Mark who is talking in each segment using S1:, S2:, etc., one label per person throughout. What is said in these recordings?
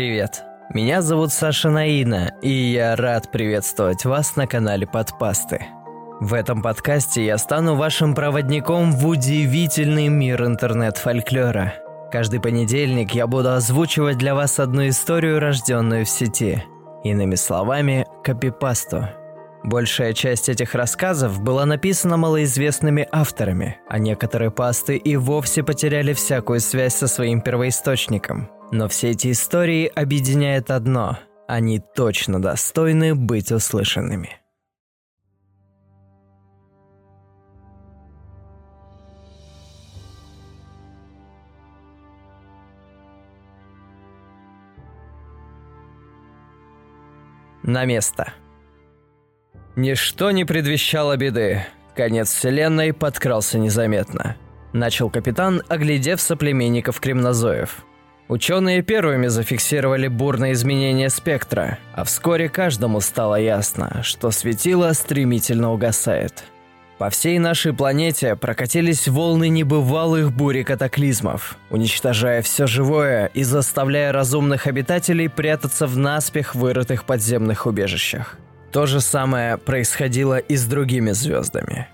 S1: Привет. Меня зовут Саша Наина, и я рад приветствовать вас на канале Подпасты. В этом подкасте я стану вашим проводником в удивительный мир интернет-фольклора. Каждый понедельник я буду озвучивать для вас одну историю, рожденную в сети. Иными словами, копипасту – Большая часть этих рассказов была написана малоизвестными авторами, а некоторые пасты и вовсе потеряли всякую связь со своим первоисточником. Но все эти истории объединяет одно – они точно достойны быть услышанными. На место. Ничто не предвещало беды. Конец вселенной подкрался незаметно. Начал капитан, оглядев соплеменников кремнозоев. Ученые первыми зафиксировали бурные изменения спектра, а вскоре каждому стало ясно, что светило стремительно угасает. По всей нашей планете прокатились волны небывалых бурь катаклизмов, уничтожая все живое и заставляя разумных обитателей прятаться в наспех вырытых подземных убежищах. То же самое происходило и с другими звездами.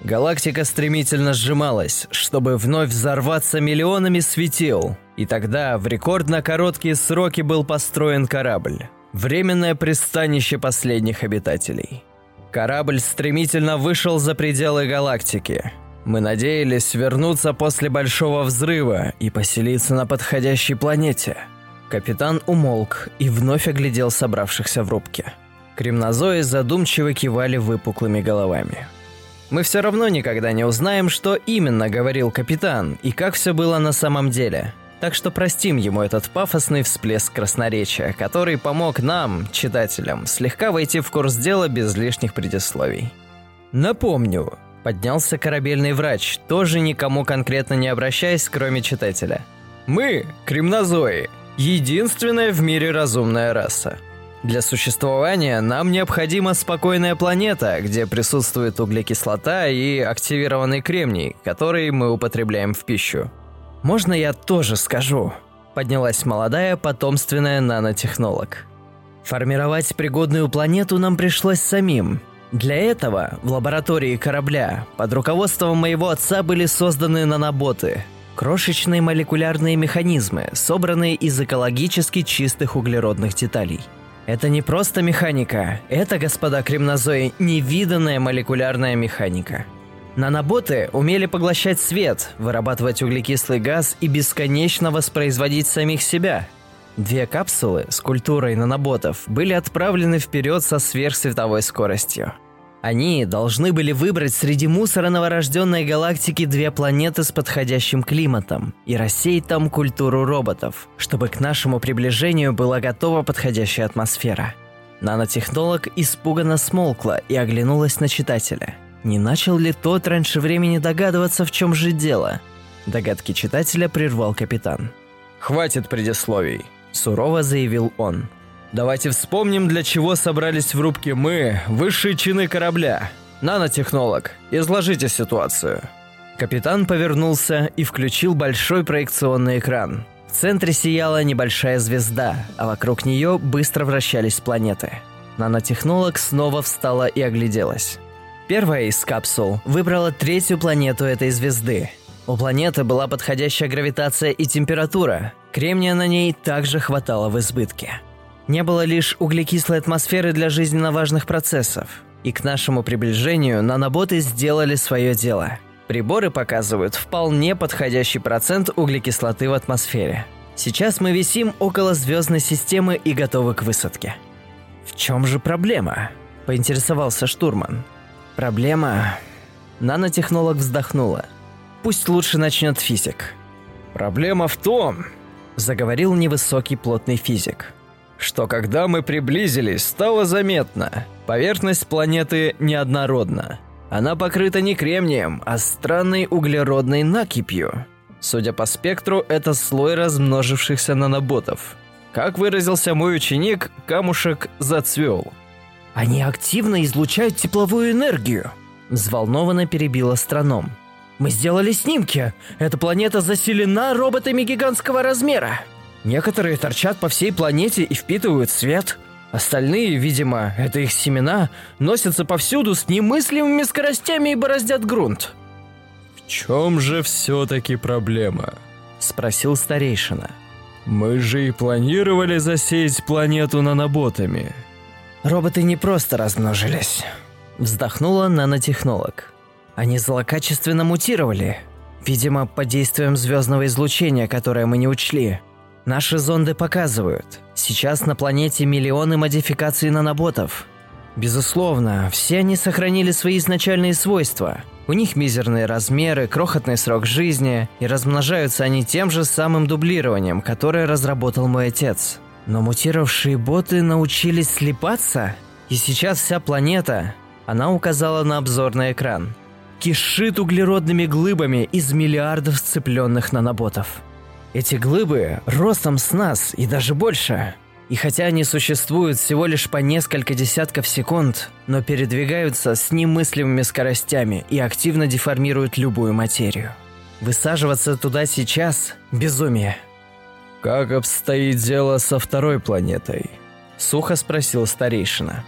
S1: Галактика стремительно сжималась, чтобы вновь взорваться миллионами светил, и тогда в рекордно короткие сроки был построен корабль – временное пристанище последних обитателей. Корабль стремительно вышел за пределы галактики. Мы надеялись вернуться после Большого Взрыва и поселиться на подходящей планете. Капитан умолк и вновь оглядел собравшихся в рубке – Кремнозои задумчиво кивали выпуклыми головами. Мы все равно никогда не узнаем, что именно говорил капитан и как все было на самом деле. Так что простим ему этот пафосный всплеск красноречия, который помог нам, читателям, слегка войти в курс дела без лишних предисловий. Напомню, поднялся корабельный врач, тоже никому конкретно не обращаясь, кроме читателя. Мы, кремнозои, единственная в мире разумная раса. Для существования нам необходима спокойная планета, где присутствует углекислота и активированный кремний, который мы употребляем в пищу. Можно я тоже скажу? Поднялась молодая потомственная нанотехнолог. Формировать пригодную планету нам пришлось самим. Для этого в лаборатории корабля под руководством моего отца были созданы наноботы – крошечные молекулярные механизмы, собранные из экологически чистых углеродных деталей – это не просто механика, это, господа кремнозои, невиданная молекулярная механика. Наноботы умели поглощать свет, вырабатывать углекислый газ и бесконечно воспроизводить самих себя. Две капсулы с культурой наноботов были отправлены вперед со сверхсветовой скоростью – они должны были выбрать среди мусора новорожденной галактики две планеты с подходящим климатом и рассеять там культуру роботов, чтобы к нашему приближению была готова подходящая атмосфера. Нанотехнолог испуганно смолкла и оглянулась на читателя. Не начал ли тот раньше времени догадываться, в чем же дело? Догадки читателя прервал капитан. «Хватит предисловий», – сурово заявил он. Давайте вспомним, для чего собрались в рубке мы, высшие чины корабля. Нанотехнолог, изложите ситуацию. Капитан повернулся и включил большой проекционный экран. В центре сияла небольшая звезда, а вокруг нее быстро вращались планеты. Нанотехнолог снова встала и огляделась. Первая из капсул выбрала третью планету этой звезды. У планеты была подходящая гравитация и температура. Кремния на ней также хватало в избытке. Не было лишь углекислой атмосферы для жизненно важных процессов. И к нашему приближению наноботы сделали свое дело. Приборы показывают вполне подходящий процент углекислоты в атмосфере. Сейчас мы висим около звездной системы и готовы к высадке. В чем же проблема? Поинтересовался штурман. Проблема... Нанотехнолог вздохнула. Пусть лучше начнет физик. Проблема в том, заговорил невысокий плотный физик, что когда мы приблизились, стало заметно. Поверхность планеты неоднородна. Она покрыта не кремнием, а странной углеродной накипью. Судя по спектру, это слой размножившихся наноботов. Как выразился мой ученик, камушек зацвел. «Они активно излучают тепловую энергию», – взволнованно перебил астроном. «Мы сделали снимки. Эта планета заселена роботами гигантского размера». Некоторые торчат по всей планете и впитывают свет. Остальные, видимо, это их семена, носятся повсюду с немыслимыми скоростями и бороздят грунт.
S2: «В чем же все-таки проблема?» – спросил старейшина. «Мы же и планировали засеять планету наноботами».
S1: «Роботы не просто размножились», – вздохнула нанотехнолог. «Они злокачественно мутировали. Видимо, под действием звездного излучения, которое мы не учли. Наши зонды показывают. Сейчас на планете миллионы модификаций наноботов. Безусловно, все они сохранили свои изначальные свойства – у них мизерные размеры, крохотный срок жизни, и размножаются они тем же самым дублированием, которое разработал мой отец. Но мутировавшие боты научились слепаться, и сейчас вся планета, она указала на обзорный экран, кишит углеродными глыбами из миллиардов сцепленных наноботов. Эти глыбы ростом с нас и даже больше – и хотя они существуют всего лишь по несколько десятков секунд, но передвигаются с немыслимыми скоростями и активно деформируют любую материю. Высаживаться туда сейчас – безумие.
S2: «Как обстоит дело со второй планетой?»
S1: – сухо спросил старейшина.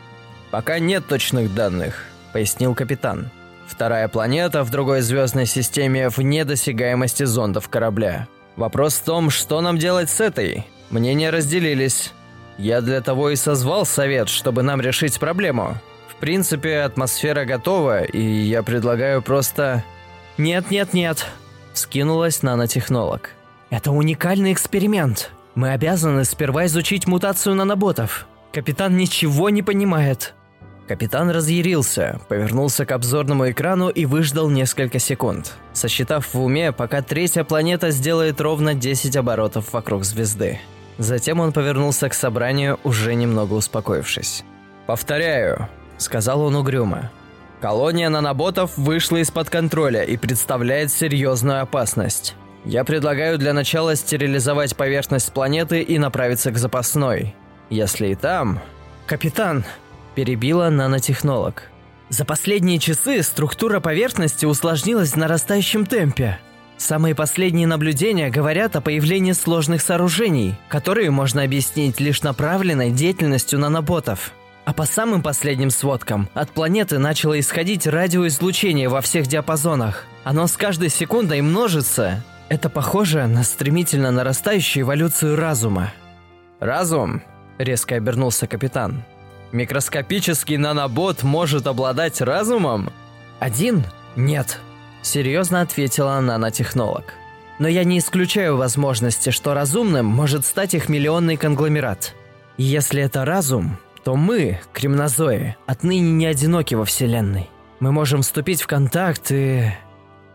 S1: «Пока нет точных данных», – пояснил капитан. «Вторая планета в другой звездной системе вне досягаемости зондов корабля. Вопрос в том, что нам делать с этой. Мнения разделились. Я для того и созвал совет, чтобы нам решить проблему. В принципе, атмосфера готова, и я предлагаю просто... Нет-нет-нет, скинулась нанотехнолог. Это уникальный эксперимент. Мы обязаны сперва изучить мутацию наноботов. Капитан ничего не понимает. Капитан разъярился, повернулся к обзорному экрану и выждал несколько секунд, сосчитав в уме, пока третья планета сделает ровно 10 оборотов вокруг звезды. Затем он повернулся к собранию, уже немного успокоившись. «Повторяю», — сказал он угрюмо. «Колония наноботов вышла из-под контроля и представляет серьезную опасность. Я предлагаю для начала стерилизовать поверхность планеты и направиться к запасной. Если и там...» «Капитан», — перебила нанотехнолог. «За последние часы структура поверхности усложнилась в нарастающем темпе. Самые последние наблюдения говорят о появлении сложных сооружений, которые можно объяснить лишь направленной деятельностью наноботов. А по самым последним сводкам, от планеты начало исходить радиоизлучение во всех диапазонах. Оно с каждой секундой множится. Это похоже на стремительно нарастающую эволюцию разума. «Разум?» – резко обернулся капитан. «Микроскопический нанобот может обладать разумом?» «Один? Нет», Серьезно ответила нанотехнолог. Но я не исключаю возможности, что разумным может стать их миллионный конгломерат. И если это разум, то мы, кремнозои, отныне не одиноки во Вселенной. Мы можем вступить в контакт и...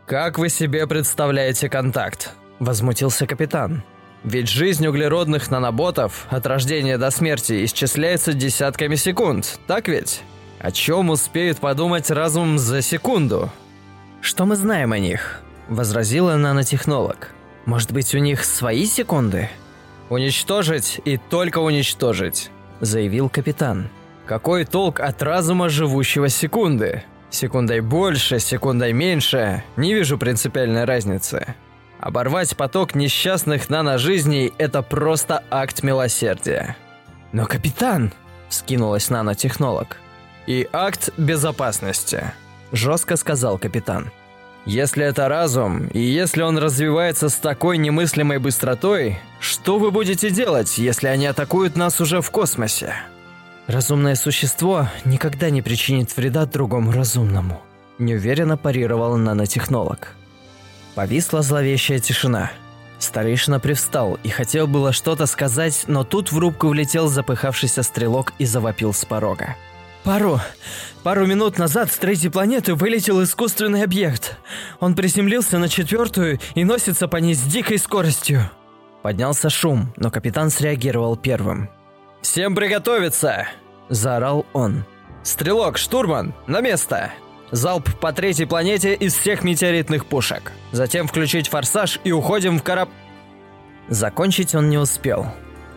S1: «Как вы себе представляете контакт?» – возмутился капитан. «Ведь жизнь углеродных наноботов от рождения до смерти исчисляется десятками секунд, так ведь? О чем успеет подумать разум за секунду? «Что мы знаем о них?» – возразила нанотехнолог. «Может быть, у них свои секунды?» «Уничтожить и только уничтожить», – заявил капитан. «Какой толк от разума живущего секунды? Секундой больше, секундой меньше, не вижу принципиальной разницы. Оборвать поток несчастных наножизней – это просто акт милосердия». «Но, капитан!» – скинулась нанотехнолог. «И акт безопасности», жестко сказал капитан. «Если это разум, и если он развивается с такой немыслимой быстротой, что вы будете делать, если они атакуют нас уже в космосе?» «Разумное существо никогда не причинит вреда другому разумному», – неуверенно парировал нанотехнолог. Повисла зловещая тишина. Старейшина привстал и хотел было что-то сказать, но тут в рубку влетел запыхавшийся стрелок и завопил с порога. Пару... Пару минут назад с третьей планеты вылетел искусственный объект. Он приземлился на четвертую и носится по ней с дикой скоростью. Поднялся шум, но капитан среагировал первым. «Всем приготовиться!» – заорал он. «Стрелок, штурман, на место!» Залп по третьей планете из всех метеоритных пушек. Затем включить форсаж и уходим в кораб... Закончить он не успел.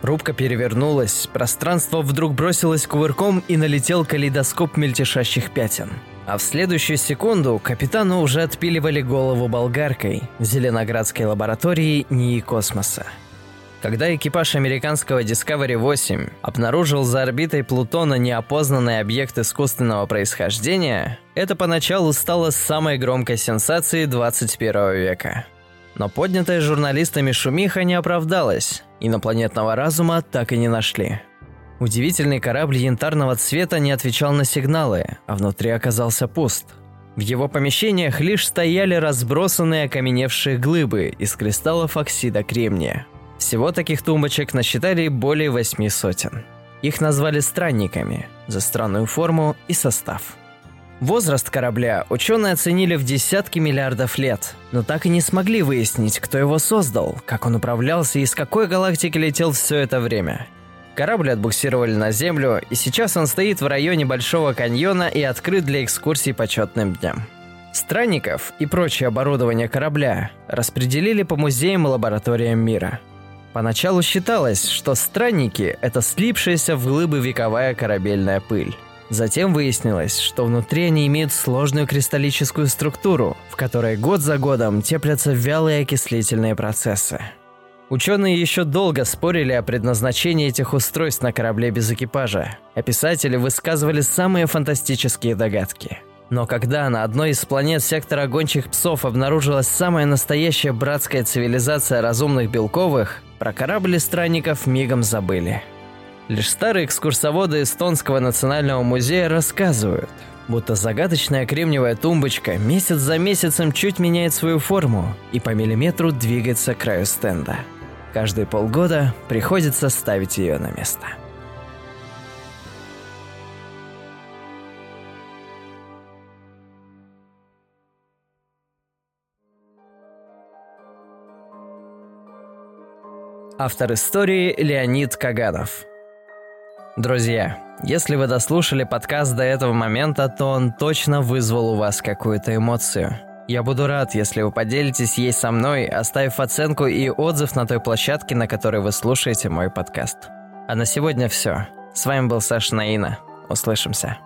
S1: Рубка перевернулась, пространство вдруг бросилось кувырком и налетел калейдоскоп мельтешащих пятен. А в следующую секунду капитану уже отпиливали голову болгаркой в Зеленоградской лаборатории НИИ космоса. Когда экипаж американского Discovery 8 обнаружил за орбитой Плутона неопознанный объект искусственного происхождения, это поначалу стало самой громкой сенсацией 21 века. Но поднятая журналистами шумиха не оправдалась, инопланетного разума так и не нашли. Удивительный корабль янтарного цвета не отвечал на сигналы, а внутри оказался пуст. В его помещениях лишь стояли разбросанные окаменевшие глыбы из кристаллов оксида кремния – всего таких тумбочек насчитали более восьми сотен. Их назвали странниками за странную форму и состав. Возраст корабля ученые оценили в десятки миллиардов лет, но так и не смогли выяснить, кто его создал, как он управлялся и из какой галактики летел все это время. Корабль отбуксировали на Землю, и сейчас он стоит в районе Большого каньона и открыт для экскурсий по четным дням. Странников и прочее оборудование корабля распределили по музеям и лабораториям мира – Поначалу считалось, что странники – это слипшаяся в глыбы вековая корабельная пыль. Затем выяснилось, что внутри они имеют сложную кристаллическую структуру, в которой год за годом теплятся вялые окислительные процессы. Ученые еще долго спорили о предназначении этих устройств на корабле без экипажа, а писатели высказывали самые фантастические догадки – но когда на одной из планет сектора гончих псов обнаружилась самая настоящая братская цивилизация разумных белковых, про корабли странников мигом забыли. Лишь старые экскурсоводы Эстонского национального музея рассказывают, будто загадочная кремниевая тумбочка месяц за месяцем чуть меняет свою форму и по миллиметру двигается к краю стенда. Каждые полгода приходится ставить ее на место. Автор истории Леонид Каганов. Друзья, если вы дослушали подкаст до этого момента, то он точно вызвал у вас какую-то эмоцию. Я буду рад, если вы поделитесь ей со мной, оставив оценку и отзыв на той площадке, на которой вы слушаете мой подкаст. А на сегодня все. С вами был Саша Наина. Услышимся.